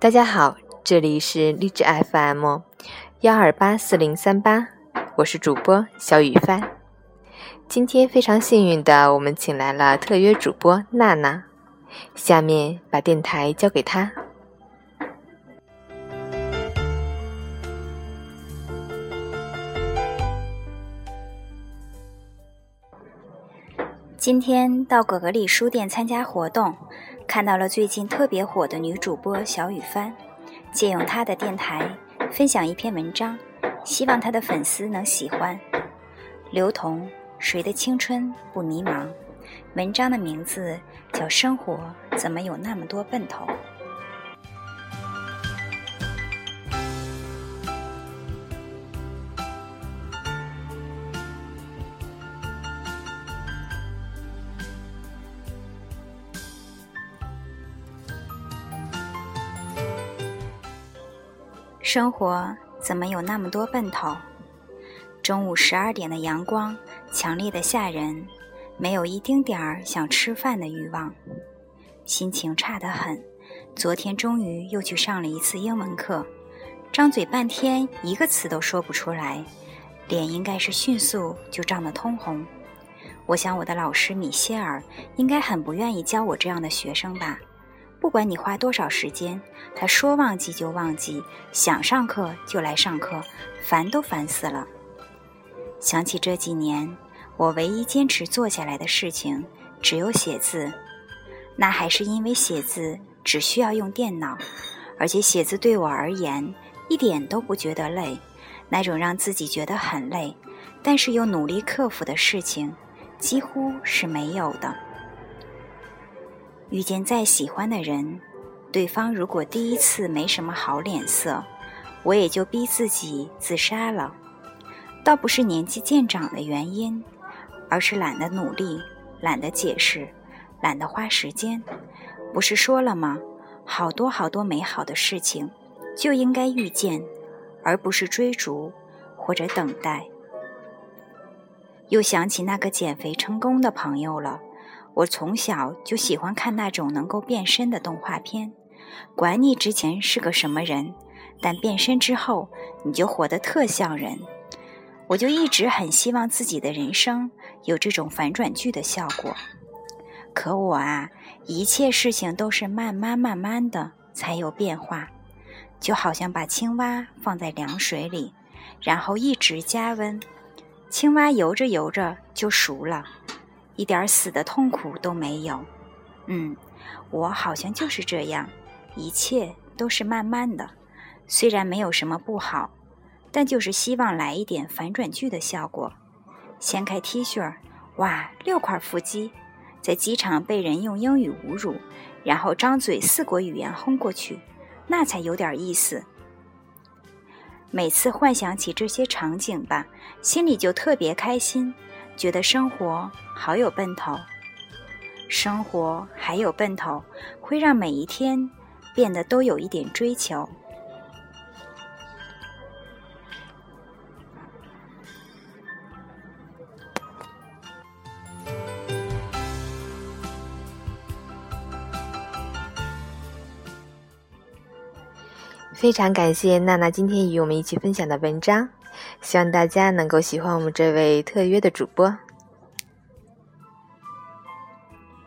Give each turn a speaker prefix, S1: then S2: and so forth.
S1: 大家好，这里是励志 FM 幺二八四零三八，我是主播小雨帆。今天非常幸运的，我们请来了特约主播娜娜，下面把电台交给她。
S2: 今天到格格里书店参加活动，看到了最近特别火的女主播小雨帆，借用她的电台分享一篇文章，希望她的粉丝能喜欢。刘同，谁的青春不迷茫？文章的名字叫《生活怎么有那么多奔头》。生活怎么有那么多奔头？中午十二点的阳光强烈的吓人，没有一丁点儿想吃饭的欲望，心情差得很。昨天终于又去上了一次英文课，张嘴半天一个词都说不出来，脸应该是迅速就涨得通红。我想我的老师米歇尔应该很不愿意教我这样的学生吧。不管你花多少时间，他说忘记就忘记，想上课就来上课，烦都烦死了。想起这几年，我唯一坚持做下来的事情只有写字，那还是因为写字只需要用电脑，而且写字对我而言一点都不觉得累，那种让自己觉得很累，但是又努力克服的事情，几乎是没有的。遇见再喜欢的人，对方如果第一次没什么好脸色，我也就逼自己自杀了。倒不是年纪渐长的原因，而是懒得努力，懒得解释，懒得花时间。不是说了吗？好多好多美好的事情，就应该遇见，而不是追逐或者等待。又想起那个减肥成功的朋友了。我从小就喜欢看那种能够变身的动画片，管你之前是个什么人，但变身之后你就活得特像人。我就一直很希望自己的人生有这种反转剧的效果。可我啊，一切事情都是慢慢慢慢的才有变化，就好像把青蛙放在凉水里，然后一直加温，青蛙游着游着就熟了。一点死的痛苦都没有，嗯，我好像就是这样，一切都是慢慢的，虽然没有什么不好，但就是希望来一点反转剧的效果。掀开 T 恤，哇，六块腹肌，在机场被人用英语侮辱，然后张嘴四国语言轰过去，那才有点意思。每次幻想起这些场景吧，心里就特别开心。觉得生活好有奔头，生活还有奔头，会让每一天变得都有一点追求。
S1: 非常感谢娜娜今天与我们一起分享的文章。希望大家能够喜欢我们这位特约的主播。